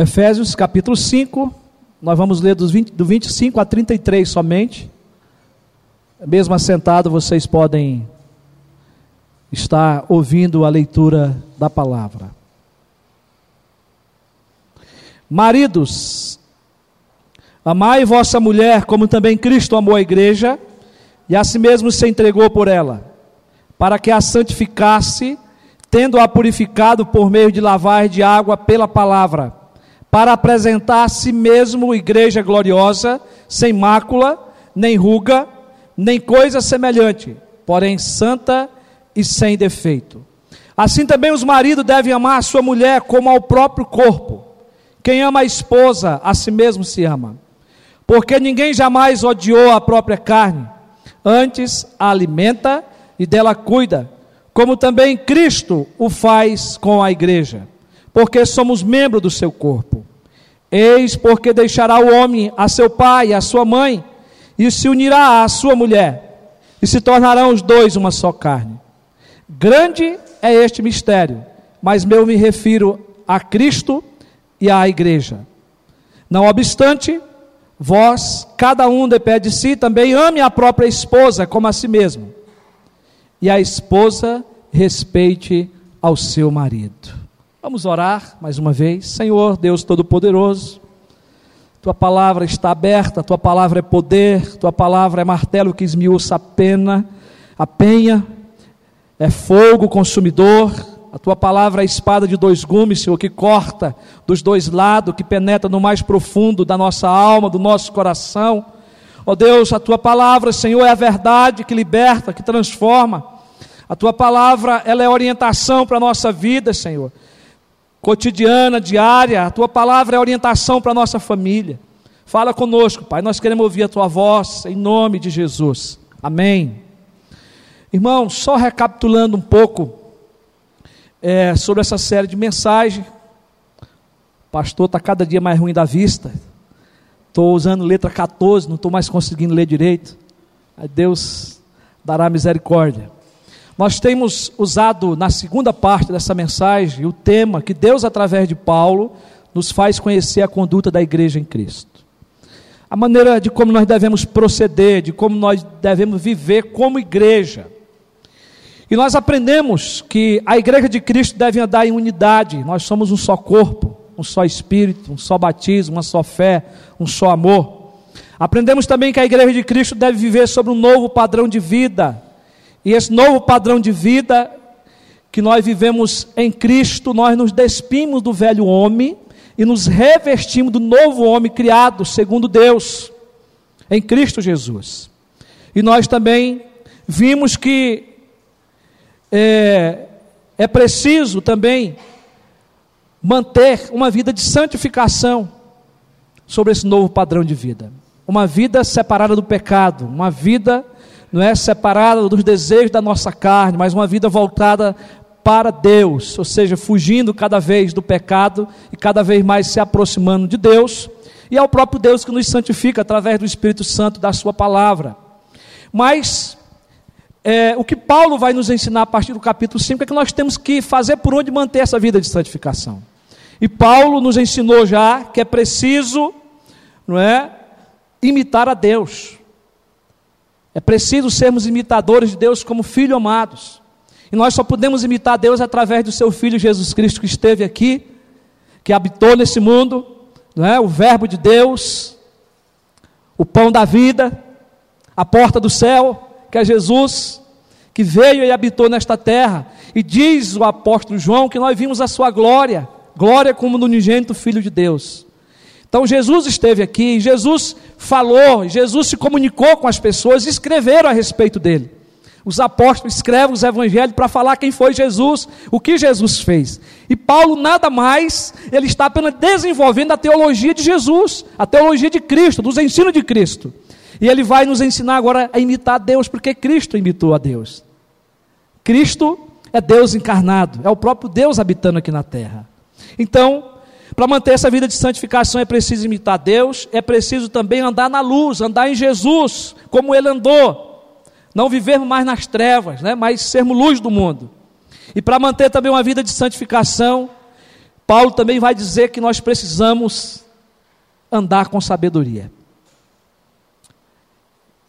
Efésios capítulo 5, nós vamos ler dos 20, do 25 a 33 somente. Mesmo assentado, vocês podem estar ouvindo a leitura da palavra. Maridos, amai vossa mulher, como também Cristo amou a igreja, e a si mesmo se entregou por ela, para que a santificasse, tendo-a purificado por meio de lavar de água pela palavra, para apresentar a si mesmo igreja gloriosa, sem mácula, nem ruga, nem coisa semelhante, porém santa e sem defeito. Assim também os maridos devem amar a sua mulher como ao próprio corpo. Quem ama a esposa, a si mesmo se ama. Porque ninguém jamais odiou a própria carne, antes a alimenta e dela cuida, como também Cristo o faz com a igreja, porque somos membros do seu corpo. Eis porque deixará o homem a seu pai e a sua mãe, e se unirá à sua mulher, e se tornarão os dois uma só carne. Grande é este mistério, mas eu me refiro a Cristo e à igreja. Não obstante, vós, cada um de pé de si, também ame a própria esposa como a si mesmo, e a esposa respeite ao seu marido. Vamos orar mais uma vez. Senhor, Deus Todo-Poderoso, tua palavra está aberta, tua palavra é poder, tua palavra é martelo que esmiuça a pena, a penha é fogo consumidor, a tua palavra é espada de dois gumes, Senhor, que corta dos dois lados, que penetra no mais profundo da nossa alma, do nosso coração. Ó oh Deus, a tua palavra, Senhor, é a verdade que liberta, que transforma. A tua palavra, ela é orientação para a nossa vida, Senhor. Cotidiana, diária, a tua palavra é orientação para a nossa família. Fala conosco, Pai, nós queremos ouvir a tua voz, em nome de Jesus. Amém. Irmão, só recapitulando um pouco é, sobre essa série de mensagens. Pastor está cada dia mais ruim da vista. Estou usando letra 14, não estou mais conseguindo ler direito. Deus dará misericórdia. Nós temos usado na segunda parte dessa mensagem o tema que Deus, através de Paulo, nos faz conhecer a conduta da igreja em Cristo. A maneira de como nós devemos proceder, de como nós devemos viver como igreja. E nós aprendemos que a igreja de Cristo deve andar em unidade, nós somos um só corpo, um só espírito, um só batismo, uma só fé, um só amor. Aprendemos também que a igreja de Cristo deve viver sobre um novo padrão de vida. E esse novo padrão de vida que nós vivemos em Cristo, nós nos despimos do velho homem e nos revestimos do novo homem criado segundo Deus, em Cristo Jesus. E nós também vimos que é, é preciso também manter uma vida de santificação sobre esse novo padrão de vida. Uma vida separada do pecado, uma vida não é separada dos desejos da nossa carne, mas uma vida voltada para Deus, ou seja, fugindo cada vez do pecado e cada vez mais se aproximando de Deus, e é o próprio Deus que nos santifica através do Espírito Santo da Sua palavra. Mas é, o que Paulo vai nos ensinar a partir do capítulo 5 é que nós temos que fazer por onde manter essa vida de santificação. E Paulo nos ensinou já que é preciso, não é, imitar a Deus. É preciso sermos imitadores de Deus como filhos amados. E nós só podemos imitar Deus através do seu filho Jesus Cristo que esteve aqui, que habitou nesse mundo, não é? O verbo de Deus, o pão da vida, a porta do céu que é Jesus, que veio e habitou nesta terra. E diz o apóstolo João que nós vimos a sua glória, glória como do unigênito Filho de Deus. Então Jesus esteve aqui, Jesus falou, Jesus se comunicou com as pessoas escreveram a respeito dele. Os apóstolos escrevem os evangelhos para falar quem foi Jesus, o que Jesus fez. E Paulo nada mais, ele está apenas desenvolvendo a teologia de Jesus, a teologia de Cristo, dos ensinos de Cristo. E ele vai nos ensinar agora a imitar Deus, porque Cristo imitou a Deus. Cristo é Deus encarnado, é o próprio Deus habitando aqui na terra. Então, para manter essa vida de santificação é preciso imitar Deus, é preciso também andar na luz, andar em Jesus, como ele andou. Não vivermos mais nas trevas, né, mas sermos luz do mundo. E para manter também uma vida de santificação, Paulo também vai dizer que nós precisamos andar com sabedoria.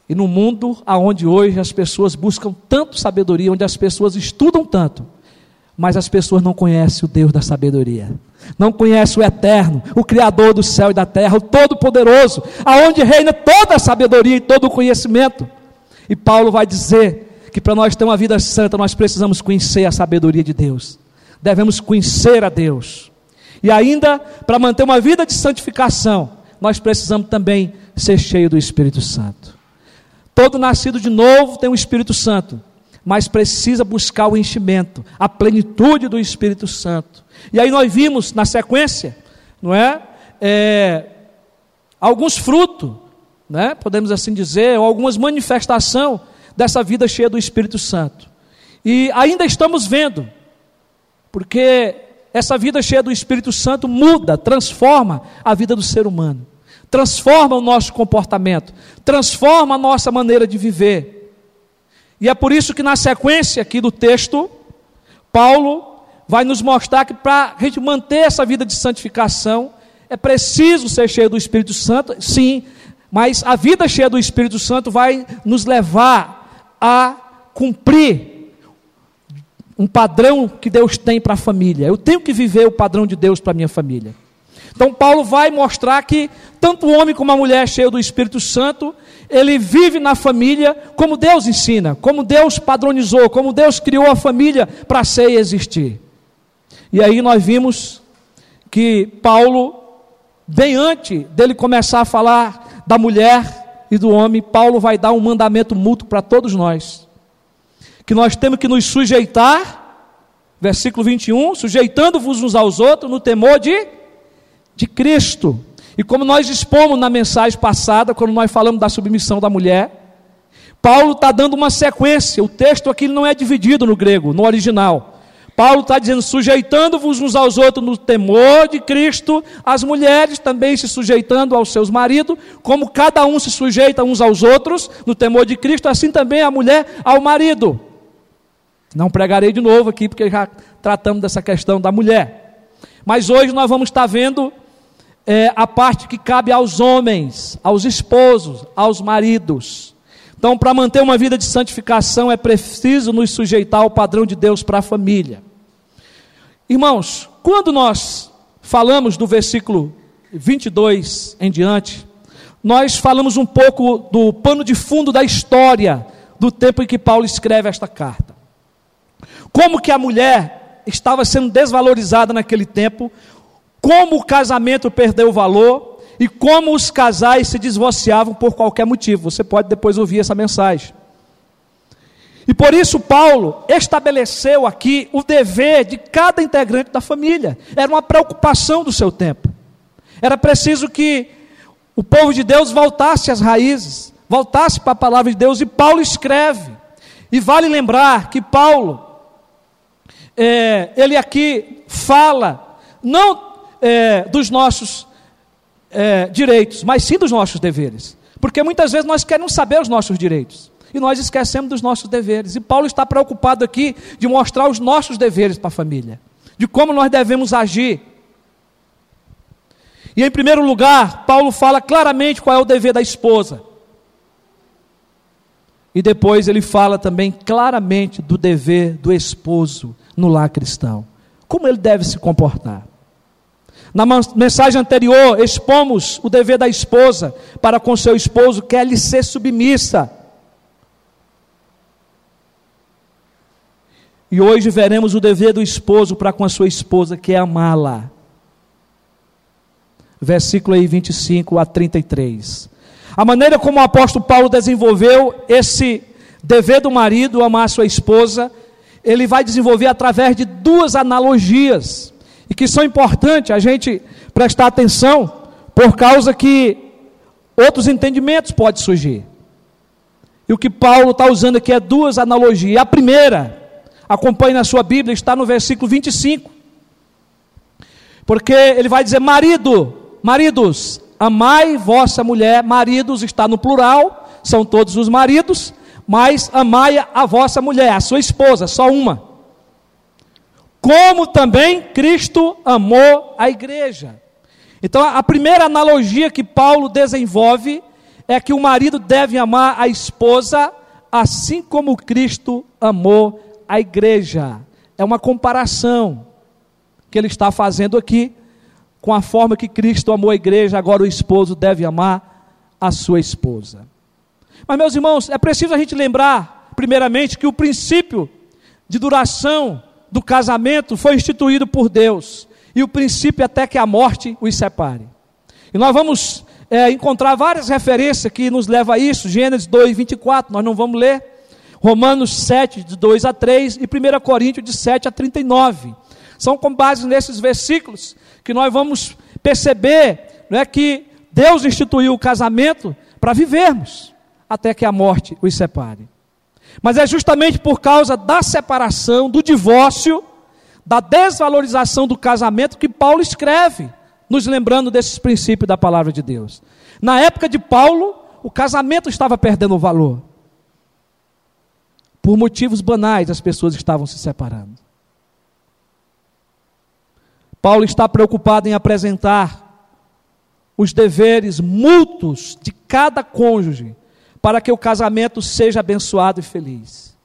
E no mundo aonde hoje as pessoas buscam tanto sabedoria, onde as pessoas estudam tanto, mas as pessoas não conhecem o Deus da sabedoria. Não conhecem o eterno, o criador do céu e da terra, o todo poderoso, aonde reina toda a sabedoria e todo o conhecimento. E Paulo vai dizer que para nós ter uma vida santa, nós precisamos conhecer a sabedoria de Deus. Devemos conhecer a Deus. E ainda, para manter uma vida de santificação, nós precisamos também ser cheio do Espírito Santo. Todo nascido de novo tem o Espírito Santo, mas precisa buscar o enchimento, a plenitude do Espírito Santo. E aí nós vimos na sequência, não é? é alguns frutos, né? podemos assim dizer, ou algumas manifestações dessa vida cheia do Espírito Santo. E ainda estamos vendo, porque essa vida cheia do Espírito Santo muda, transforma a vida do ser humano, transforma o nosso comportamento, transforma a nossa maneira de viver. E é por isso que na sequência aqui do texto, Paulo vai nos mostrar que para a gente manter essa vida de santificação, é preciso ser cheio do Espírito Santo, sim, mas a vida cheia do Espírito Santo vai nos levar a cumprir um padrão que Deus tem para a família. Eu tenho que viver o padrão de Deus para a minha família. Então, Paulo vai mostrar que tanto o homem como a mulher cheio do Espírito Santo, ele vive na família como Deus ensina, como Deus padronizou, como Deus criou a família para ser e existir. E aí nós vimos que Paulo, bem antes dele começar a falar da mulher e do homem, Paulo vai dar um mandamento mútuo para todos nós que nós temos que nos sujeitar, versículo 21, sujeitando-vos uns aos outros no temor de, de Cristo. E como nós expomos na mensagem passada, quando nós falamos da submissão da mulher, Paulo está dando uma sequência, o texto aqui não é dividido no grego, no original. Paulo está dizendo: sujeitando-vos uns aos outros no temor de Cristo, as mulheres também se sujeitando aos seus maridos, como cada um se sujeita uns aos outros no temor de Cristo, assim também a mulher ao marido. Não pregarei de novo aqui, porque já tratamos dessa questão da mulher. Mas hoje nós vamos estar vendo é, a parte que cabe aos homens, aos esposos, aos maridos. Então, para manter uma vida de santificação, é preciso nos sujeitar ao padrão de Deus para a família. Irmãos, quando nós falamos do versículo 22 em diante, nós falamos um pouco do pano de fundo da história do tempo em que Paulo escreve esta carta. Como que a mulher estava sendo desvalorizada naquele tempo, como o casamento perdeu valor e como os casais se divorciavam por qualquer motivo. Você pode depois ouvir essa mensagem. E por isso Paulo estabeleceu aqui o dever de cada integrante da família. Era uma preocupação do seu tempo. Era preciso que o povo de Deus voltasse às raízes, voltasse para a palavra de Deus. E Paulo escreve. E vale lembrar que Paulo é, ele aqui fala não é, dos nossos é, direitos, mas sim dos nossos deveres. Porque muitas vezes nós queremos saber os nossos direitos e nós esquecemos dos nossos deveres. E Paulo está preocupado aqui de mostrar os nossos deveres para a família, de como nós devemos agir. E em primeiro lugar, Paulo fala claramente qual é o dever da esposa. E depois ele fala também claramente do dever do esposo no lar cristão. Como ele deve se comportar? Na mensagem anterior, expomos o dever da esposa para com seu esposo, que é lhe ser submissa. E hoje veremos o dever do esposo para com a sua esposa, que é amá-la. Versículo aí 25 a 33. A maneira como o apóstolo Paulo desenvolveu esse dever do marido amar sua esposa ele vai desenvolver através de duas analogias, e que são importantes a gente prestar atenção, por causa que outros entendimentos podem surgir. E o que Paulo está usando aqui é duas analogias. A primeira, acompanhe na sua Bíblia, está no versículo 25. Porque ele vai dizer: marido, maridos, amai vossa mulher, maridos está no plural, são todos os maridos, mas amai a vossa mulher, a sua esposa, só uma. Como também Cristo amou a igreja. Então, a primeira analogia que Paulo desenvolve é que o marido deve amar a esposa assim como Cristo amou a igreja. É uma comparação que ele está fazendo aqui com a forma que Cristo amou a igreja, agora o esposo deve amar a sua esposa. Mas, meus irmãos, é preciso a gente lembrar, primeiramente, que o princípio de duração do casamento foi instituído por Deus, e o princípio até que a morte os separe. E nós vamos é, encontrar várias referências que nos levam a isso, Gênesis 2, 24, nós não vamos ler, Romanos 7, de 2 a 3, e 1 Coríntios, de 7 a 39. São com base nesses versículos que nós vamos perceber não é, que Deus instituiu o casamento para vivermos até que a morte os separe. Mas é justamente por causa da separação, do divórcio, da desvalorização do casamento que Paulo escreve, nos lembrando desses princípios da palavra de Deus. Na época de Paulo, o casamento estava perdendo valor. Por motivos banais, as pessoas estavam se separando. Paulo está preocupado em apresentar os deveres mútuos de cada cônjuge para que o casamento seja abençoado e feliz.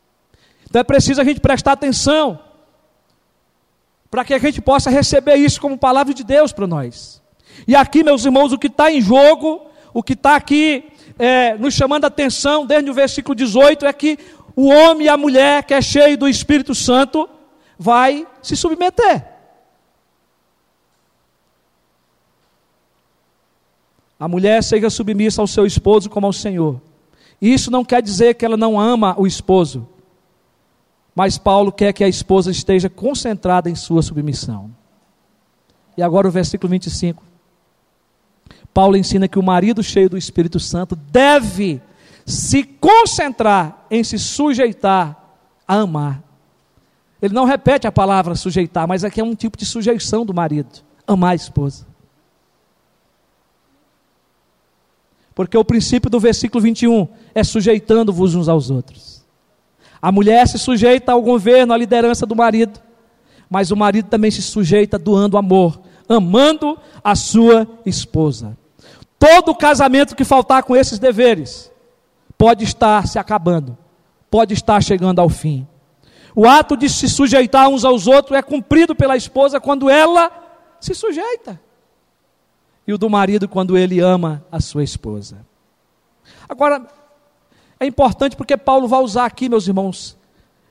Então é preciso a gente prestar atenção para que a gente possa receber isso como palavra de Deus para nós. E aqui, meus irmãos, o que está em jogo, o que está aqui é, nos chamando a atenção, desde o versículo 18, é que o homem e a mulher que é cheio do Espírito Santo vai se submeter. A mulher seja submissa ao seu esposo como ao Senhor. Isso não quer dizer que ela não ama o esposo, mas Paulo quer que a esposa esteja concentrada em sua submissão. E agora o versículo 25. Paulo ensina que o marido cheio do Espírito Santo deve se concentrar em se sujeitar a amar. Ele não repete a palavra sujeitar, mas aqui é um tipo de sujeição do marido, amar a esposa. Porque o princípio do versículo 21 é sujeitando-vos uns aos outros. A mulher se sujeita ao governo, à liderança do marido, mas o marido também se sujeita doando amor, amando a sua esposa. Todo casamento que faltar com esses deveres pode estar se acabando, pode estar chegando ao fim. O ato de se sujeitar uns aos outros é cumprido pela esposa quando ela se sujeita e o do marido quando ele ama a sua esposa. Agora, é importante porque Paulo vai usar aqui, meus irmãos,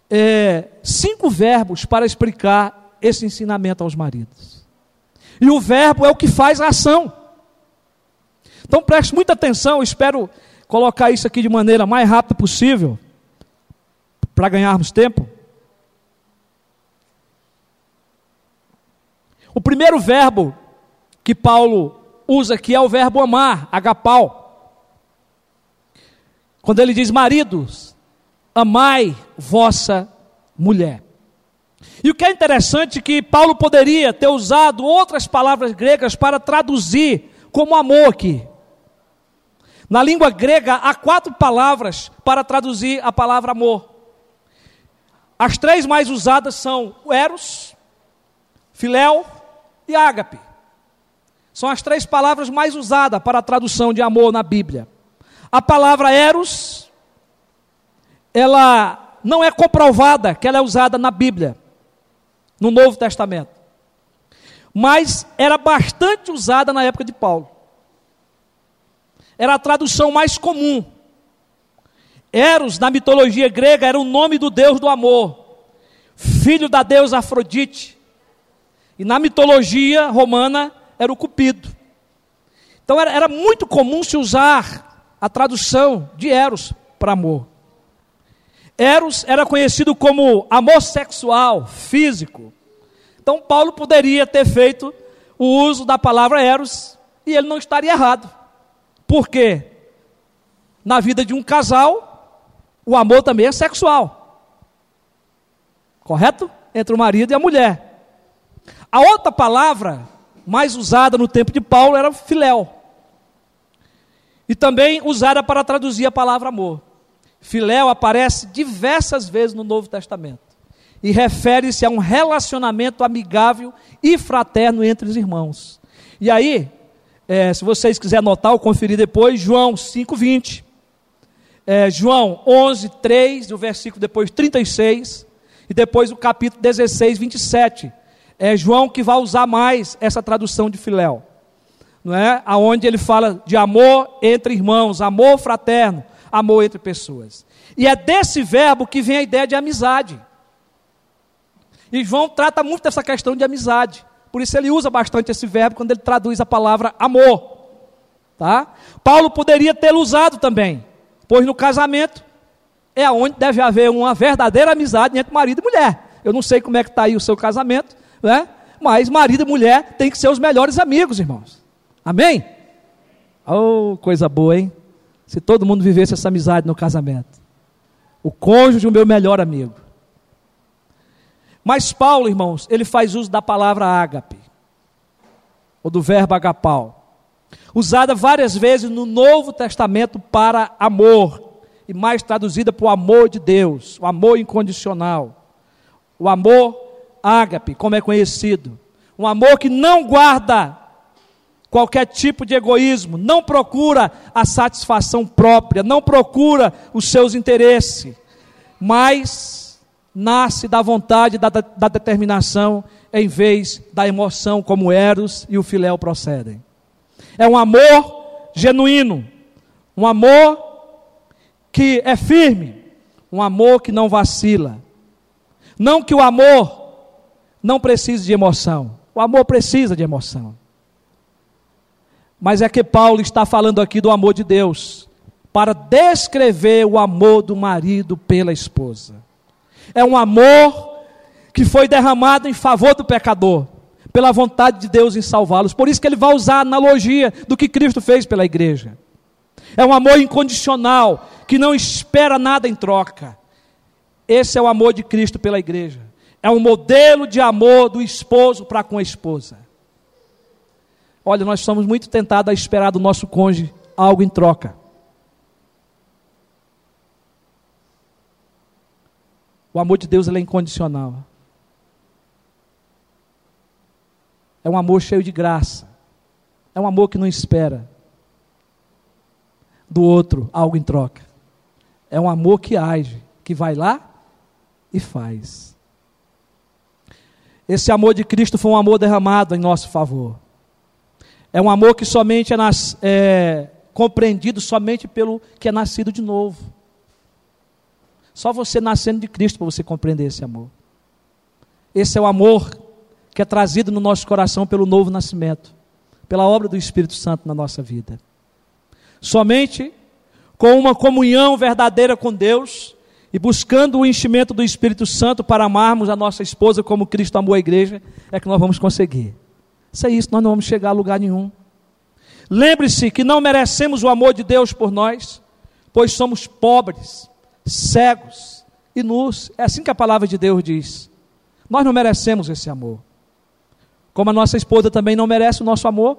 é, cinco verbos para explicar esse ensinamento aos maridos. E o verbo é o que faz a ação. Então preste muita atenção, espero colocar isso aqui de maneira mais rápida possível, para ganharmos tempo. O primeiro verbo que Paulo usa aqui é o verbo amar, agapau. Quando ele diz, maridos, amai vossa mulher. E o que é interessante é que Paulo poderia ter usado outras palavras gregas para traduzir como amor aqui. Na língua grega há quatro palavras para traduzir a palavra amor. As três mais usadas são eros, filéu e ágape. São as três palavras mais usadas para a tradução de amor na Bíblia. A palavra eros, ela não é comprovada que ela é usada na Bíblia, no Novo Testamento. Mas era bastante usada na época de Paulo. Era a tradução mais comum. Eros, na mitologia grega, era o nome do deus do amor, filho da deusa Afrodite. E na mitologia romana, era o cupido. Então era, era muito comum se usar a tradução de Eros para amor. Eros era conhecido como amor sexual, físico. Então Paulo poderia ter feito o uso da palavra Eros e ele não estaria errado. Por quê? Na vida de um casal, o amor também é sexual. Correto? Entre o marido e a mulher. A outra palavra mais usada no tempo de Paulo era filéu. E também usada para traduzir a palavra amor. Filéu aparece diversas vezes no Novo Testamento. e refere-se a um relacionamento amigável e fraterno entre os irmãos. E aí, é, se vocês quiserem anotar ou conferir depois, João 5,20. É, João 11, 3, o versículo depois 36, e depois o capítulo 16, 27. É João que vai usar mais essa tradução de Filéu, não é? Aonde ele fala de amor entre irmãos, amor fraterno, amor entre pessoas. E é desse verbo que vem a ideia de amizade. E João trata muito dessa questão de amizade. Por isso ele usa bastante esse verbo quando ele traduz a palavra amor. Tá? Paulo poderia tê-lo usado também, pois no casamento é onde deve haver uma verdadeira amizade entre marido e mulher. Eu não sei como é que está aí o seu casamento, né? mas marido e mulher têm que ser os melhores amigos, irmãos. Amém? Oh, coisa boa, hein? Se todo mundo vivesse essa amizade no casamento. O cônjuge, o meu melhor amigo. Mas Paulo, irmãos, ele faz uso da palavra ágape, ou do verbo agapau, usada várias vezes no Novo Testamento para amor, e mais traduzida por amor de Deus, o amor incondicional, o amor ágape, como é conhecido, um amor que não guarda qualquer tipo de egoísmo, não procura a satisfação própria, não procura os seus interesses, mas nasce da vontade, da, da determinação, em vez da emoção, como Eros e o Filéu procedem. É um amor genuíno, um amor que é firme, um amor que não vacila. Não que o amor não precise de emoção, o amor precisa de emoção. Mas é que Paulo está falando aqui do amor de Deus, para descrever o amor do marido pela esposa é um amor que foi derramado em favor do pecador, pela vontade de Deus em salvá-los. Por isso que ele vai usar a analogia do que Cristo fez pela igreja. É um amor incondicional, que não espera nada em troca. Esse é o amor de Cristo pela igreja. É um modelo de amor do esposo para com a esposa. Olha, nós somos muito tentados a esperar do nosso cônjuge algo em troca. O amor de Deus é incondicional. É um amor cheio de graça. É um amor que não espera do outro algo em troca. É um amor que age, que vai lá e faz. Esse amor de Cristo foi um amor derramado em nosso favor. É um amor que somente é, nas, é compreendido somente pelo que é nascido de novo. Só você nascendo de Cristo para você compreender esse amor. Esse é o amor que é trazido no nosso coração pelo novo nascimento, pela obra do Espírito Santo na nossa vida. Somente com uma comunhão verdadeira com Deus e buscando o enchimento do Espírito Santo para amarmos a nossa esposa como Cristo amou a igreja, é que nós vamos conseguir. Isso é isso, nós não vamos chegar a lugar nenhum. Lembre-se que não merecemos o amor de Deus por nós, pois somos pobres, cegos e nus. É assim que a palavra de Deus diz. Nós não merecemos esse amor. Como a nossa esposa também não merece o nosso amor.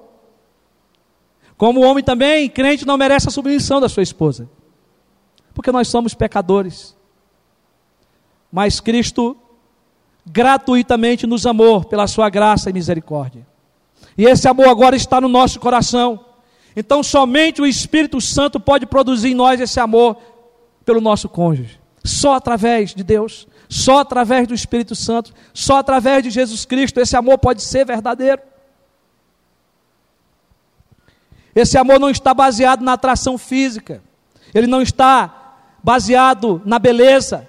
Como o homem também, crente, não merece a submissão da sua esposa. Porque nós somos pecadores. Mas Cristo gratuitamente nos amou pela sua graça e misericórdia. E esse amor agora está no nosso coração. Então somente o Espírito Santo pode produzir em nós esse amor pelo nosso cônjuge. Só através de Deus, só através do Espírito Santo, só através de Jesus Cristo esse amor pode ser verdadeiro. Esse amor não está baseado na atração física, ele não está baseado na beleza,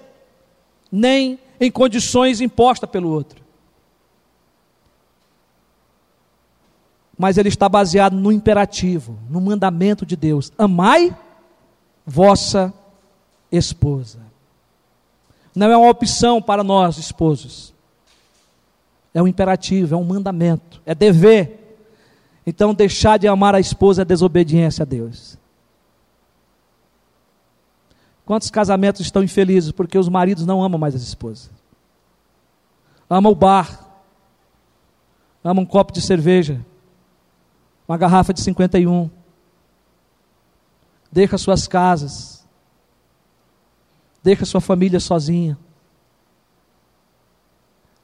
nem em condições impostas pelo outro. Mas ele está baseado no imperativo, no mandamento de Deus: amai vossa esposa. Não é uma opção para nós, esposos. É um imperativo, é um mandamento, é dever. Então, deixar de amar a esposa é desobediência a Deus. Quantos casamentos estão infelizes? Porque os maridos não amam mais as esposas? Amam o bar, amam um copo de cerveja, uma garrafa de 51, deixa suas casas, Deixa sua família sozinha.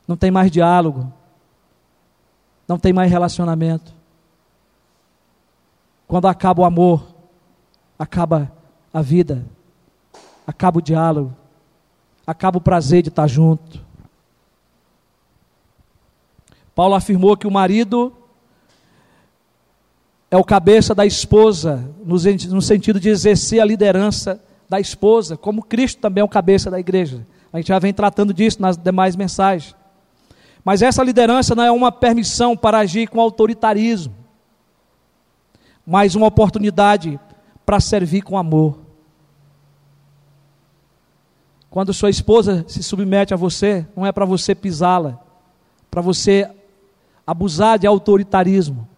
não tem mais diálogo, não tem mais relacionamento. Quando acaba o amor, acaba a vida, acaba o diálogo, acaba o prazer de estar junto. Paulo afirmou que o marido é o cabeça da esposa, no, sentido de exercer a liderança da esposa, como Cristo também é o cabeça da igreja. A gente já vem tratando disso nas demais mensagens. Mas essa liderança não é uma permissão para agir com autoritarismo, mas uma oportunidade para servir com amor. Quando sua esposa se submete a você, não é para você pisá-la, para você abusar de autoritarismo,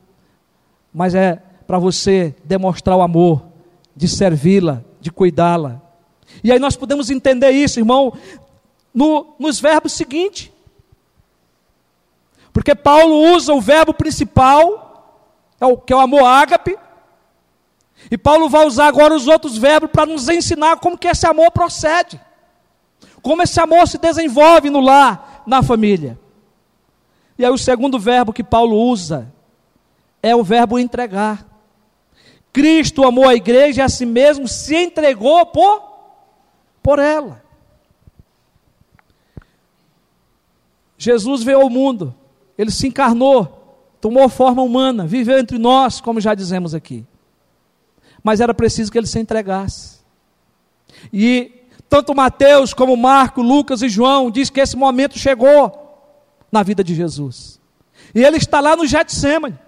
mas é para você demonstrar o amor, de servi-la, de cuidá-la. E aí nós podemos entender isso, irmão, no, nos verbos seguintes. Porque Paulo usa o verbo principal, é que é o amor ágape, e Paulo vai usar agora os outros verbos para nos ensinar como que esse amor procede. Como esse amor se desenvolve no lar, na família. E aí o segundo verbo que Paulo usa é o verbo entregar. Cristo amou a igreja e a si mesmo se entregou por, por ela. Jesus veio ao mundo, ele se encarnou, tomou forma humana, viveu entre nós, como já dizemos aqui. Mas era preciso que ele se entregasse. E tanto Mateus como Marco, Lucas e João diz que esse momento chegou na vida de Jesus. E ele está lá no Getsemane.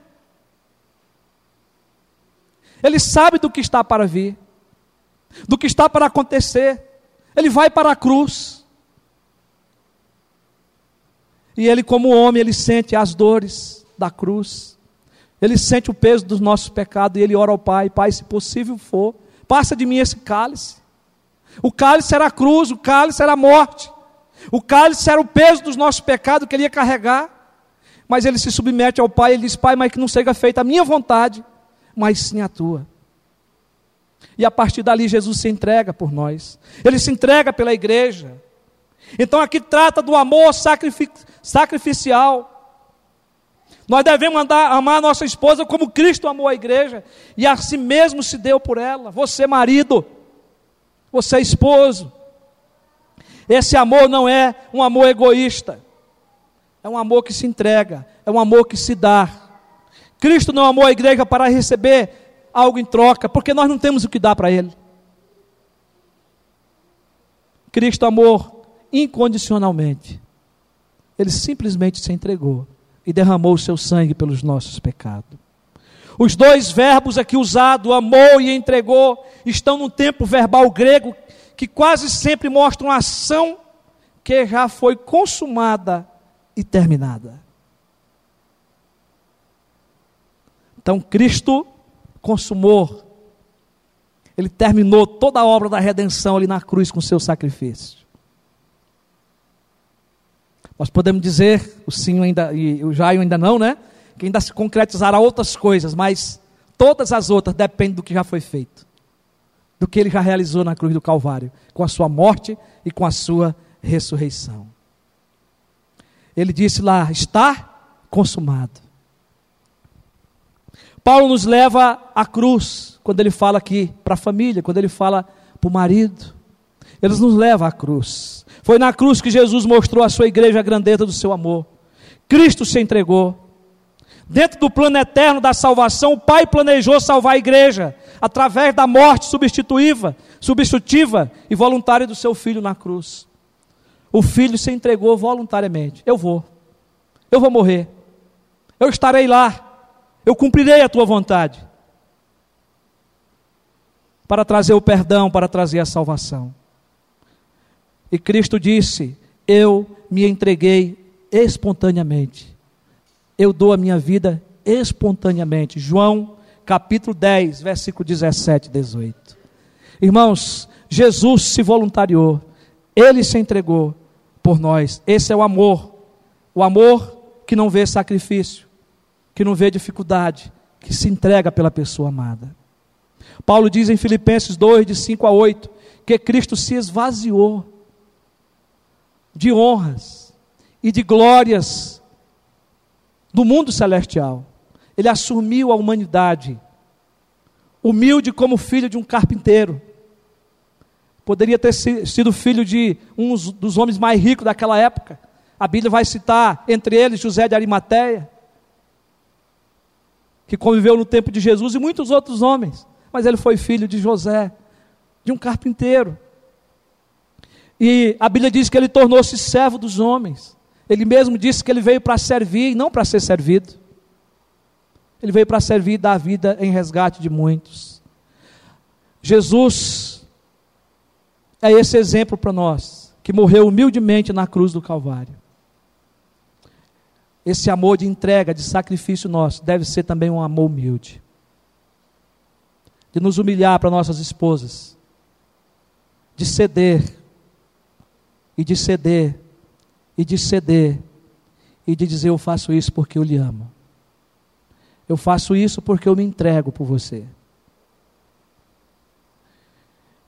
Ele sabe do que está para vir, do que está para acontecer. Ele vai para a cruz. E ele, como homem, ele sente as dores da cruz. Ele sente o peso dos nossos pecados e ele ora ao Pai: Pai, se possível for, passa de mim esse cálice. O cálice era a cruz, o cálice era a morte. O cálice era o peso dos nossos pecados que ele ia carregar. Mas ele se submete ao Pai e diz: Pai, mas que não seja feita a minha vontade, mas sim a tua. E a partir dali Jesus se entrega por nós. Ele se entrega pela igreja. Então aqui trata do amor sacrific sacrificial. Nós devemos andar, amar nossa esposa como Cristo amou a igreja e a si mesmo se deu por ela. Você, marido, você, esposo, esse amor não é um amor egoísta, é um amor que se entrega, é um amor que se dá. Cristo não amou a igreja para receber algo em troca, porque nós não temos o que dar para Ele. Cristo amou incondicionalmente. Ele simplesmente se entregou e derramou o seu sangue pelos nossos pecados. Os dois verbos aqui usados, amou e entregou, estão no tempo verbal grego que quase sempre mostra uma ação que já foi consumada e terminada. Então Cristo consumou, ele terminou toda a obra da redenção ali na cruz com seu sacrifício. Nós podemos dizer, o sim ainda e o jaio ainda não, né? Que ainda se concretizará outras coisas, mas todas as outras dependem do que já foi feito do que ele já realizou na cruz do Calvário, com a sua morte e com a sua ressurreição. Ele disse lá: está consumado. Paulo nos leva à cruz, quando ele fala aqui para a família, quando ele fala para o marido. Ele nos leva à cruz. Foi na cruz que Jesus mostrou à sua igreja a grandeza do seu amor. Cristo se entregou. Dentro do plano eterno da salvação, o Pai planejou salvar a igreja através da morte substitutiva, substitutiva e voluntária do seu filho na cruz. O filho se entregou voluntariamente. Eu vou. Eu vou morrer. Eu estarei lá. Eu cumprirei a tua vontade. Para trazer o perdão, para trazer a salvação. E Cristo disse: Eu me entreguei espontaneamente eu dou a minha vida espontaneamente. João capítulo 10, versículo 17 e 18. Irmãos, Jesus se voluntariou, ele se entregou por nós. Esse é o amor. O amor que não vê sacrifício, que não vê dificuldade, que se entrega pela pessoa amada. Paulo diz em Filipenses 2, de 5 a 8, que Cristo se esvaziou de honras e de glórias do mundo celestial. Ele assumiu a humanidade, humilde como filho de um carpinteiro. Poderia ter sido filho de um dos homens mais ricos daquela época. A Bíblia vai citar entre eles José de Arimateia, que conviveu no tempo de Jesus, e muitos outros homens. Mas ele foi filho de José, de um carpinteiro. E a Bíblia diz que ele tornou-se servo dos homens. Ele mesmo disse que ele veio para servir e não para ser servido. Ele veio para servir e dar vida em resgate de muitos. Jesus é esse exemplo para nós, que morreu humildemente na cruz do Calvário. Esse amor de entrega, de sacrifício nosso, deve ser também um amor humilde. De nos humilhar para nossas esposas, de ceder, e de ceder, e de ceder, e de dizer: Eu faço isso porque eu lhe amo. Eu faço isso porque eu me entrego por você.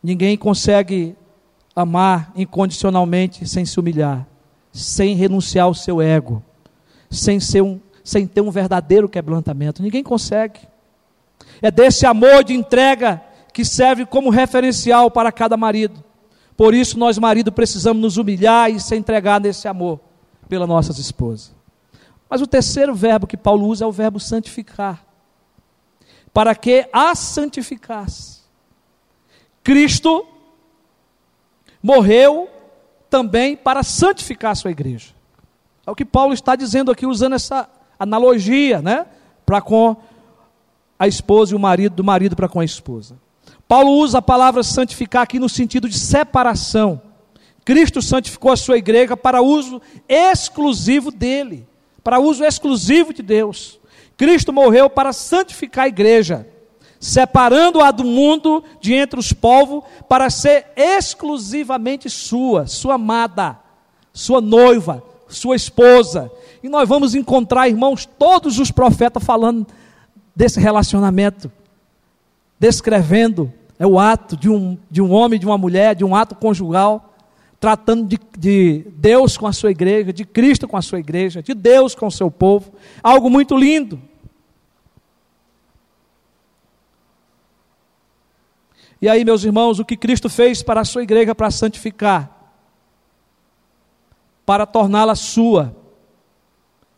Ninguém consegue amar incondicionalmente sem se humilhar, sem renunciar ao seu ego, sem, ser um, sem ter um verdadeiro quebrantamento. Ninguém consegue. É desse amor de entrega que serve como referencial para cada marido. Por isso, nós, marido, precisamos nos humilhar e se entregar nesse amor pelas nossas esposas. Mas o terceiro verbo que Paulo usa é o verbo santificar. Para que a santificasse. Cristo morreu também para santificar a sua igreja. É o que Paulo está dizendo aqui, usando essa analogia, né? Para com a esposa e o marido, do marido para com a esposa. Paulo usa a palavra santificar aqui no sentido de separação. Cristo santificou a sua igreja para uso exclusivo dele, para uso exclusivo de Deus. Cristo morreu para santificar a igreja separando-a do mundo de entre os povos, para ser exclusivamente sua, sua amada, sua noiva, sua esposa. E nós vamos encontrar, irmãos, todos os profetas falando desse relacionamento, descrevendo é o ato de um, de um homem de uma mulher, de um ato conjugal, tratando de, de Deus com a sua igreja, de Cristo com a sua igreja, de Deus com o seu povo. Algo muito lindo. E aí, meus irmãos, o que Cristo fez para a sua igreja para santificar, para torná-la sua,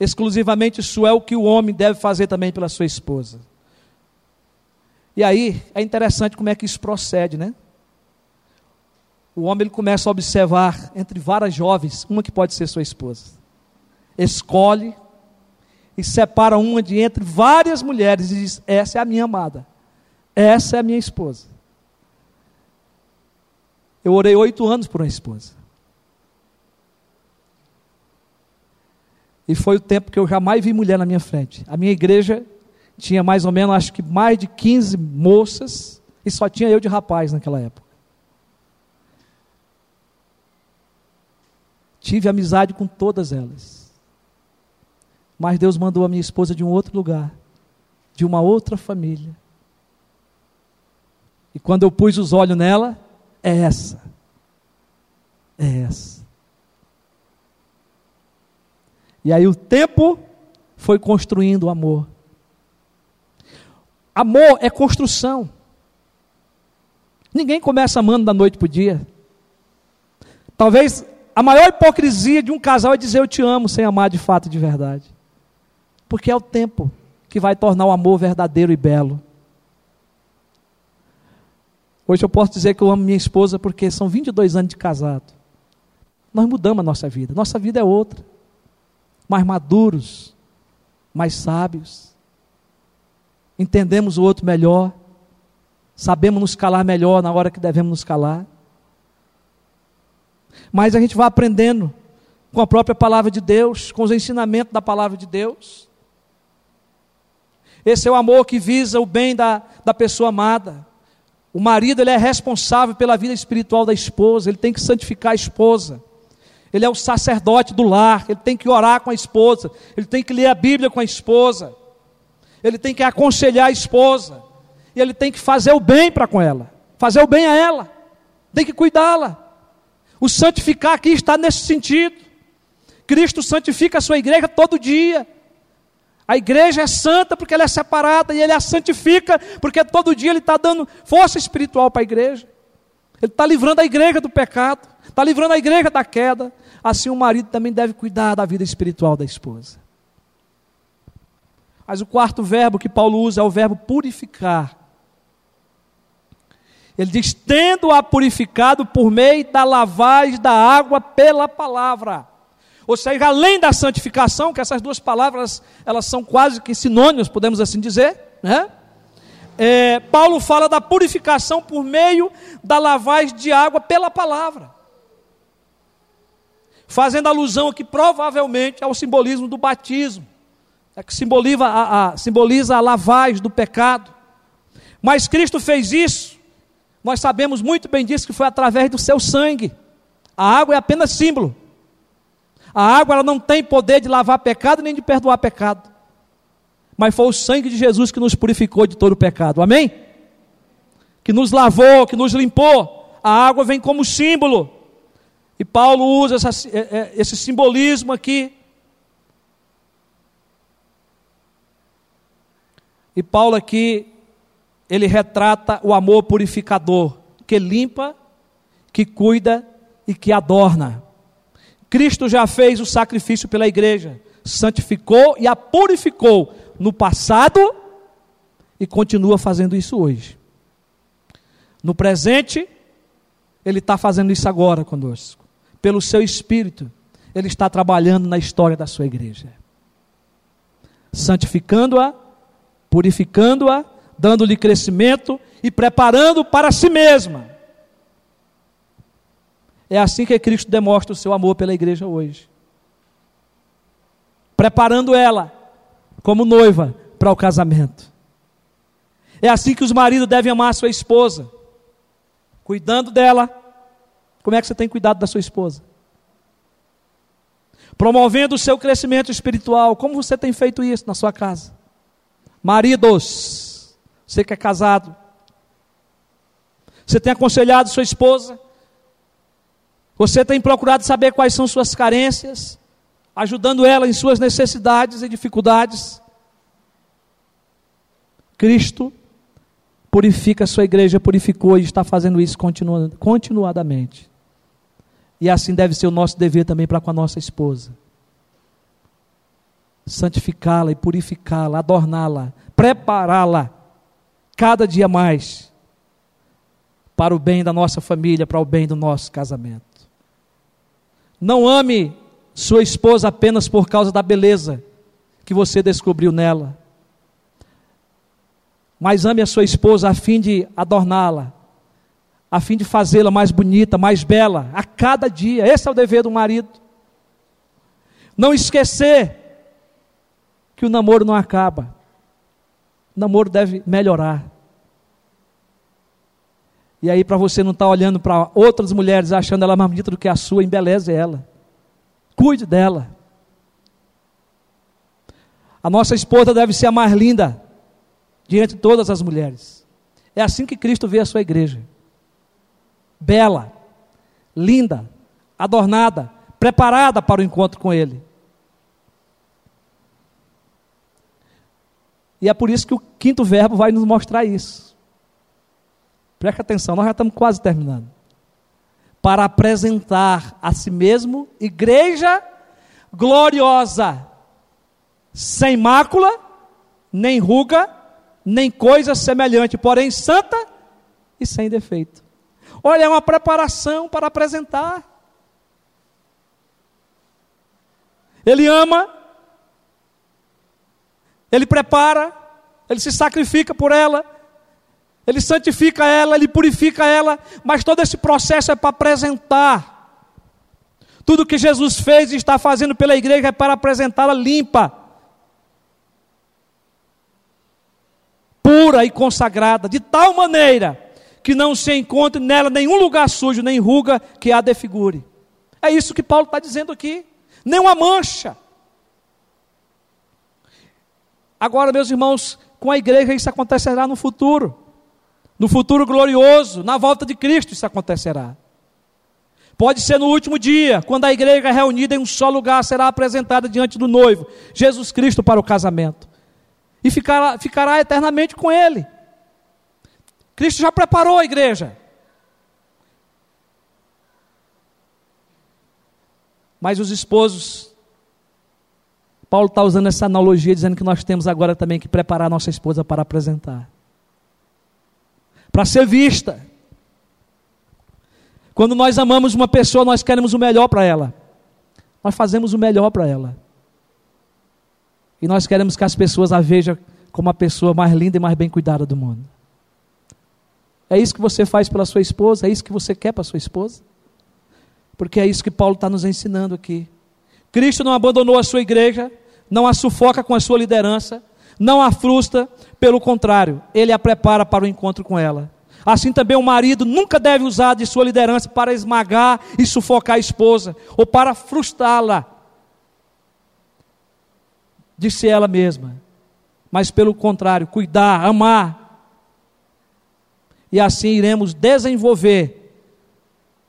exclusivamente sua, é o que o homem deve fazer também pela sua esposa. E aí é interessante como é que isso procede, né? O homem ele começa a observar entre várias jovens, uma que pode ser sua esposa. Escolhe e separa uma de entre várias mulheres e diz: Essa é a minha amada, essa é a minha esposa. Eu orei oito anos por uma esposa. E foi o tempo que eu jamais vi mulher na minha frente. A minha igreja tinha mais ou menos, acho que mais de 15 moças, e só tinha eu de rapaz naquela época. Tive amizade com todas elas. Mas Deus mandou a minha esposa de um outro lugar, de uma outra família. E quando eu pus os olhos nela, é essa. É essa. E aí o tempo foi construindo o amor. Amor é construção. Ninguém começa amando da noite para o dia. Talvez a maior hipocrisia de um casal é dizer eu te amo sem amar de fato de verdade. Porque é o tempo que vai tornar o amor verdadeiro e belo. Hoje eu posso dizer que eu amo minha esposa porque são 22 anos de casado. Nós mudamos a nossa vida. Nossa vida é outra. Mais maduros, mais sábios. Entendemos o outro melhor. Sabemos nos calar melhor na hora que devemos nos calar. Mas a gente vai aprendendo com a própria palavra de Deus, com os ensinamentos da palavra de Deus. Esse é o amor que visa o bem da, da pessoa amada. O marido ele é responsável pela vida espiritual da esposa, ele tem que santificar a esposa. Ele é o sacerdote do lar, ele tem que orar com a esposa, ele tem que ler a Bíblia com a esposa, ele tem que aconselhar a esposa, e ele tem que fazer o bem para com ela, fazer o bem a ela, tem que cuidá-la. O santificar aqui está nesse sentido. Cristo santifica a sua igreja todo dia. A igreja é santa porque ela é separada e ele a santifica porque todo dia ele está dando força espiritual para a igreja. Ele está livrando a igreja do pecado, está livrando a igreja da queda. Assim o marido também deve cuidar da vida espiritual da esposa. Mas o quarto verbo que Paulo usa é o verbo purificar. Ele diz: tendo-a purificado por meio da lavagem da água pela palavra. Ou seja, além da santificação, que essas duas palavras elas são quase que sinônimos, podemos assim dizer, né? É, Paulo fala da purificação por meio da lavagem de água pela palavra, fazendo alusão aqui provavelmente ao simbolismo do batismo, é que simboliza a, a, simboliza a lavagem do pecado. Mas Cristo fez isso, nós sabemos muito bem disso, que foi através do seu sangue. A água é apenas símbolo. A água ela não tem poder de lavar pecado nem de perdoar pecado. Mas foi o sangue de Jesus que nos purificou de todo o pecado. Amém? Que nos lavou, que nos limpou. A água vem como símbolo. E Paulo usa essa, é, é, esse simbolismo aqui. E Paulo aqui, ele retrata o amor purificador, que limpa, que cuida e que adorna. Cristo já fez o sacrifício pela igreja, santificou e a purificou no passado e continua fazendo isso hoje. No presente, Ele está fazendo isso agora conosco. Pelo seu Espírito, Ele está trabalhando na história da sua igreja, santificando-a, purificando-a, dando-lhe crescimento e preparando para si mesma é assim que Cristo demonstra o seu amor pela igreja hoje. Preparando ela como noiva para o casamento. É assim que os maridos devem amar sua esposa, cuidando dela. Como é que você tem cuidado da sua esposa? Promovendo o seu crescimento espiritual. Como você tem feito isso na sua casa? Maridos, você que é casado, você tem aconselhado sua esposa você tem procurado saber quais são suas carências, ajudando ela em suas necessidades e dificuldades. Cristo purifica a sua igreja, purificou e está fazendo isso continuadamente. E assim deve ser o nosso dever também para com a nossa esposa. Santificá-la e purificá-la, adorná-la, prepará-la cada dia mais para o bem da nossa família, para o bem do nosso casamento. Não ame sua esposa apenas por causa da beleza que você descobriu nela. Mas ame a sua esposa a fim de adorná-la, a fim de fazê-la mais bonita, mais bela, a cada dia. Esse é o dever do marido. Não esquecer que o namoro não acaba. O namoro deve melhorar. E aí, para você não estar tá olhando para outras mulheres achando ela mais bonita do que a sua, embeleze ela. Cuide dela. A nossa esposa deve ser a mais linda diante de todas as mulheres. É assim que Cristo vê a sua igreja. Bela, linda, adornada, preparada para o encontro com Ele. E é por isso que o quinto verbo vai nos mostrar isso. Preste atenção, nós já estamos quase terminando. Para apresentar a si mesmo igreja gloriosa, sem mácula, nem ruga, nem coisa semelhante, porém santa e sem defeito. Olha, é uma preparação para apresentar. Ele ama, ele prepara, ele se sacrifica por ela, ele santifica ela, ele purifica ela, mas todo esse processo é para apresentar. Tudo que Jesus fez e está fazendo pela igreja é para apresentá-la limpa, pura e consagrada, de tal maneira que não se encontre nela nenhum lugar sujo, nem ruga que a defigure. É isso que Paulo está dizendo aqui. Nem uma mancha. Agora, meus irmãos, com a igreja isso acontecerá no futuro. No futuro glorioso, na volta de Cristo, isso acontecerá. Pode ser no último dia, quando a igreja é reunida em um só lugar, será apresentada diante do noivo, Jesus Cristo, para o casamento. E ficará, ficará eternamente com Ele. Cristo já preparou a igreja. Mas os esposos, Paulo está usando essa analogia, dizendo que nós temos agora também que preparar nossa esposa para apresentar, para ser vista. Quando nós amamos uma pessoa, nós queremos o melhor para ela, nós fazemos o melhor para ela, e nós queremos que as pessoas a vejam como a pessoa mais linda e mais bem cuidada do mundo. É isso que você faz pela sua esposa? É isso que você quer para sua esposa? porque é isso que Paulo está nos ensinando aqui. Cristo não abandonou a sua igreja, não a sufoca com a sua liderança, não a frustra, pelo contrário, ele a prepara para o encontro com ela. Assim também o marido nunca deve usar de sua liderança para esmagar e sufocar a esposa, ou para frustrá-la ser ela mesma, mas pelo contrário, cuidar, amar. E assim iremos desenvolver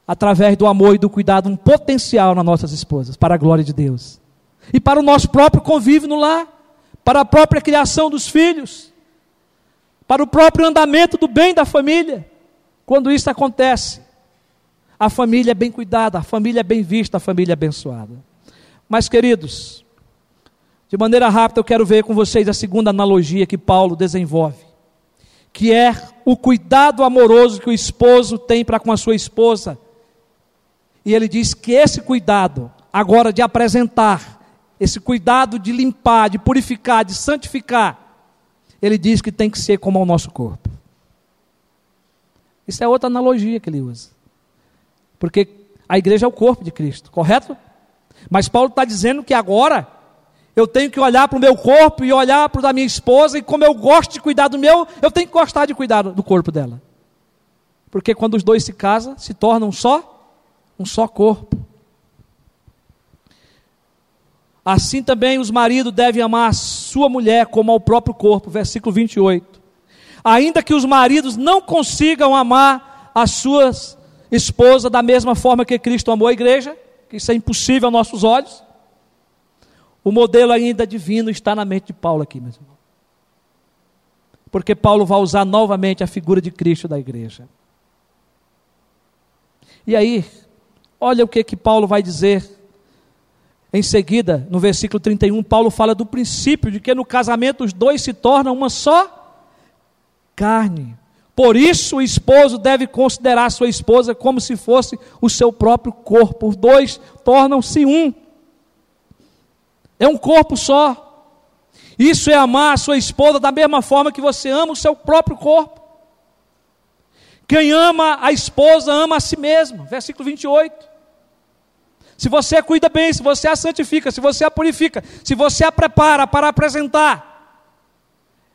através do amor e do cuidado, um potencial nas nossas esposas, para a glória de Deus. E para o nosso próprio convívio no lar, para a própria criação dos filhos, para o próprio andamento do bem da família. Quando isso acontece, a família é bem cuidada, a família é bem vista, a família é abençoada. Mas, queridos, de maneira rápida eu quero ver com vocês a segunda analogia que Paulo desenvolve, que é o cuidado amoroso que o esposo tem para com a sua esposa e ele diz que esse cuidado, agora de apresentar, esse cuidado de limpar, de purificar, de santificar, ele diz que tem que ser como o nosso corpo. Isso é outra analogia que ele usa. Porque a igreja é o corpo de Cristo, correto? Mas Paulo está dizendo que agora eu tenho que olhar para o meu corpo e olhar para o da minha esposa, e como eu gosto de cuidar do meu, eu tenho que gostar de cuidar do corpo dela. Porque quando os dois se casam, se tornam só um só corpo. Assim também os maridos devem amar a sua mulher como ao próprio corpo, versículo 28. Ainda que os maridos não consigam amar as suas esposas da mesma forma que Cristo amou a igreja, que isso é impossível aos nossos olhos, o modelo ainda divino está na mente de Paulo aqui, meu irmão. Porque Paulo vai usar novamente a figura de Cristo da igreja. E aí, Olha o que que Paulo vai dizer. Em seguida, no versículo 31, Paulo fala do princípio de que no casamento os dois se tornam uma só carne. Por isso, o esposo deve considerar sua esposa como se fosse o seu próprio corpo. Os dois tornam-se um. É um corpo só. Isso é amar a sua esposa da mesma forma que você ama o seu próprio corpo. Quem ama a esposa ama a si mesmo. Versículo 28 se você cuida bem, se você a santifica, se você a purifica, se você a prepara para apresentar,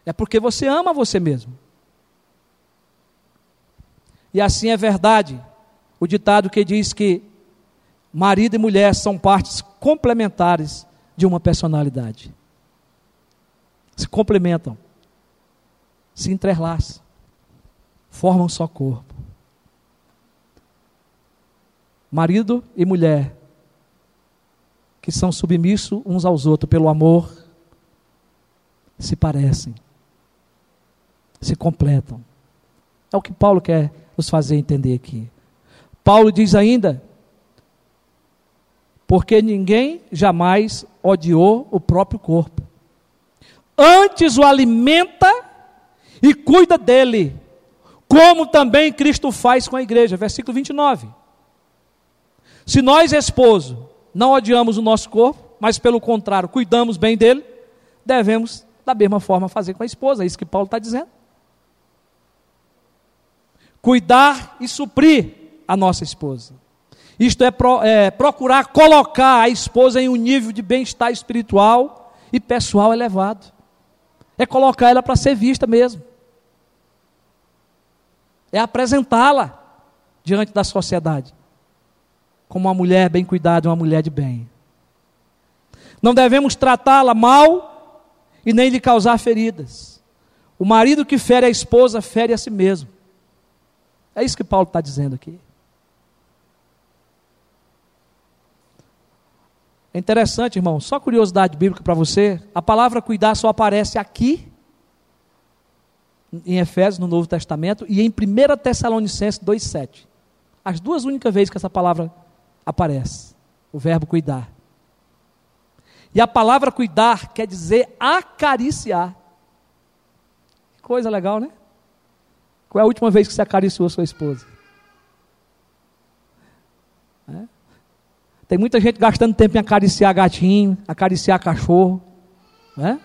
é porque você ama você mesmo. E assim é verdade o ditado que diz que marido e mulher são partes complementares de uma personalidade. Se complementam, se entrelaçam, formam um só corpo. Marido e mulher que são submissos uns aos outros pelo amor, se parecem, se completam. É o que Paulo quer nos fazer entender aqui. Paulo diz ainda: porque ninguém jamais odiou o próprio corpo, antes o alimenta e cuida dele, como também Cristo faz com a igreja. Versículo 29. Se nós, esposo, não odiamos o nosso corpo, mas pelo contrário, cuidamos bem dele, devemos da mesma forma fazer com a esposa, é isso que Paulo está dizendo. Cuidar e suprir a nossa esposa. Isto é, pro, é procurar colocar a esposa em um nível de bem-estar espiritual e pessoal elevado. É colocar ela para ser vista mesmo. É apresentá-la diante da sociedade como uma mulher bem cuidada, uma mulher de bem. Não devemos tratá-la mal e nem lhe causar feridas. O marido que fere a esposa fere a si mesmo. É isso que Paulo está dizendo aqui. É interessante, irmão, só curiosidade bíblica para você: a palavra cuidar só aparece aqui, em Efésios, no Novo Testamento, e em 1 Tessalonicenses 2,7. As duas únicas vezes que essa palavra aparece, o verbo cuidar. E a palavra cuidar quer dizer acariciar. Coisa legal, né? Qual é a última vez que você acariciou sua esposa? É? Tem muita gente gastando tempo em acariciar gatinho, acariciar cachorro, né?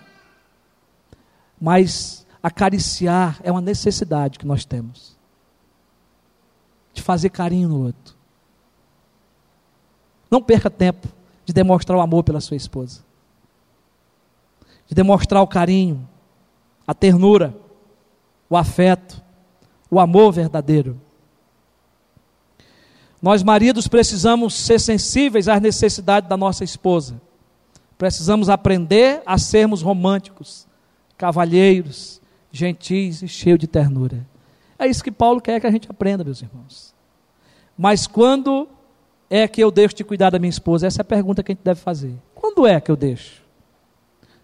Mas acariciar é uma necessidade que nós temos. De fazer carinho no outro. Não perca tempo de demonstrar o amor pela sua esposa. De demonstrar o carinho, a ternura, o afeto, o amor verdadeiro. Nós, maridos, precisamos ser sensíveis às necessidades da nossa esposa. Precisamos aprender a sermos românticos, cavalheiros, gentis e cheios de ternura. É isso que Paulo quer que a gente aprenda, meus irmãos. Mas quando é que eu deixo de cuidar da minha esposa? Essa é a pergunta que a gente deve fazer. Quando é que eu deixo?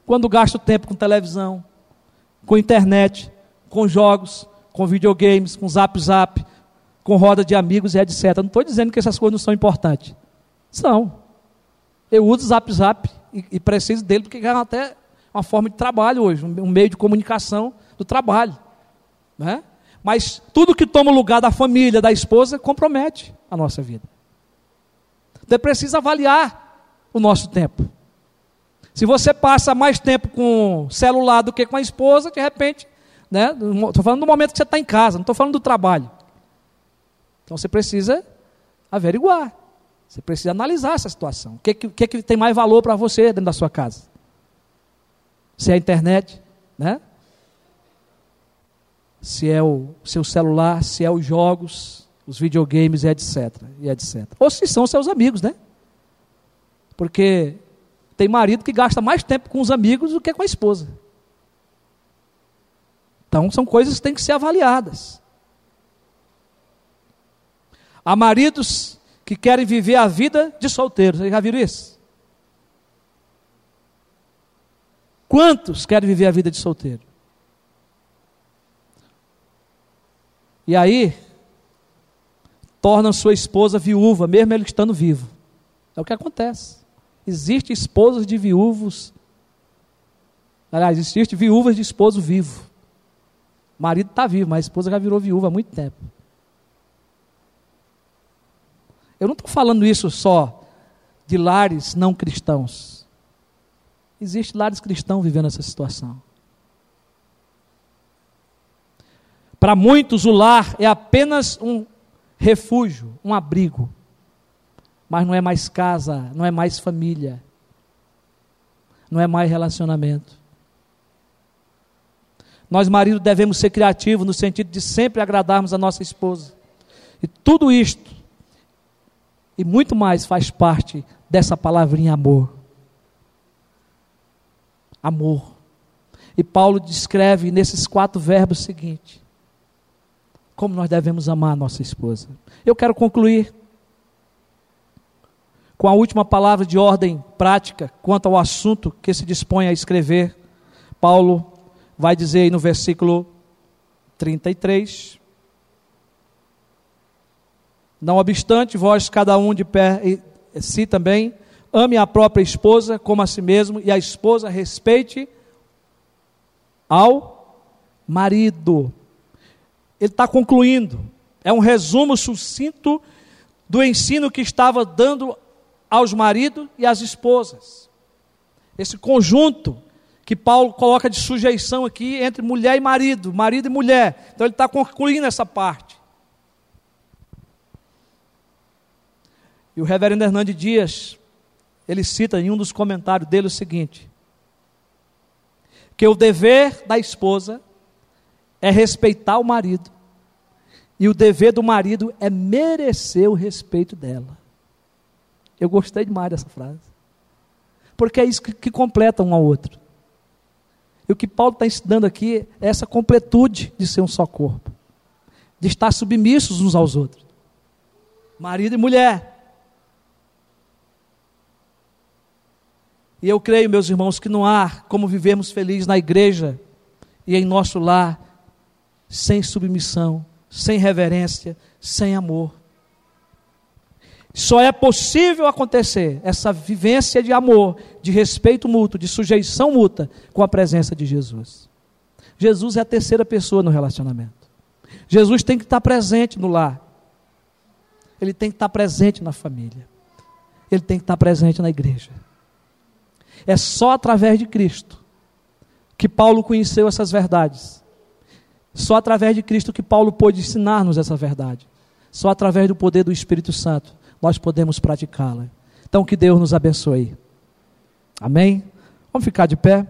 Quando gasto tempo com televisão, com internet, com jogos, com videogames, com zap zap, com roda de amigos e etc. Não estou dizendo que essas coisas não são importantes. São. Eu uso Zap Zap e, e preciso dele porque é até uma forma de trabalho hoje, um, um meio de comunicação do trabalho. Né? Mas tudo que toma o lugar da família, da esposa, compromete a nossa vida. É preciso avaliar o nosso tempo. Se você passa mais tempo com o celular do que com a esposa, de repente, né? Estou falando do momento que você está em casa, não estou falando do trabalho. Então você precisa averiguar. Você precisa analisar essa situação. O que, que, que tem mais valor para você dentro da sua casa? Se é a internet, né? Se é o seu celular, se é os jogos, os videogames e etc, e etc. Ou se são seus amigos, né? Porque tem marido que gasta mais tempo com os amigos do que com a esposa. Então são coisas que têm que ser avaliadas. Há maridos que querem viver a vida de solteiro. Vocês já viram isso? Quantos querem viver a vida de solteiro? E aí, tornam sua esposa viúva, mesmo ele estando vivo. É o que acontece. Existem esposas de viúvos. Aliás, existem viúvas de esposo vivo. O marido está vivo, mas a esposa já virou viúva há muito tempo. Eu não estou falando isso só de lares não cristãos. Existem lares cristãos vivendo essa situação. Para muitos, o lar é apenas um refúgio, um abrigo. Mas não é mais casa, não é mais família, não é mais relacionamento. Nós, maridos, devemos ser criativos no sentido de sempre agradarmos a nossa esposa. E tudo isto e muito mais faz parte dessa palavrinha amor. Amor. E Paulo descreve nesses quatro verbos seguintes como nós devemos amar a nossa esposa. Eu quero concluir com a última palavra de ordem prática quanto ao assunto que se dispõe a escrever. Paulo vai dizer aí no versículo 33, não obstante, vós, cada um de pé si também, ame a própria esposa como a si mesmo, e a esposa respeite ao marido. Ele está concluindo. É um resumo sucinto do ensino que estava dando aos maridos e às esposas. Esse conjunto que Paulo coloca de sujeição aqui entre mulher e marido, marido e mulher. Então ele está concluindo essa parte. E o reverendo Hernandes Dias, ele cita em um dos comentários dele o seguinte: que o dever da esposa é respeitar o marido, e o dever do marido é merecer o respeito dela. Eu gostei demais dessa frase, porque é isso que, que completa um ao outro. E o que Paulo está ensinando aqui é essa completude de ser um só corpo, de estar submissos uns aos outros, marido e mulher. E eu creio, meus irmãos, que não há como vivermos felizes na igreja e em nosso lar sem submissão, sem reverência, sem amor. Só é possível acontecer essa vivência de amor, de respeito mútuo, de sujeição mútua com a presença de Jesus. Jesus é a terceira pessoa no relacionamento. Jesus tem que estar presente no lar. Ele tem que estar presente na família. Ele tem que estar presente na igreja. É só através de Cristo que Paulo conheceu essas verdades. Só através de Cristo que Paulo pôde ensinar-nos essa verdade. Só através do poder do Espírito Santo nós podemos praticá-la. Então que Deus nos abençoe. Amém? Vamos ficar de pé.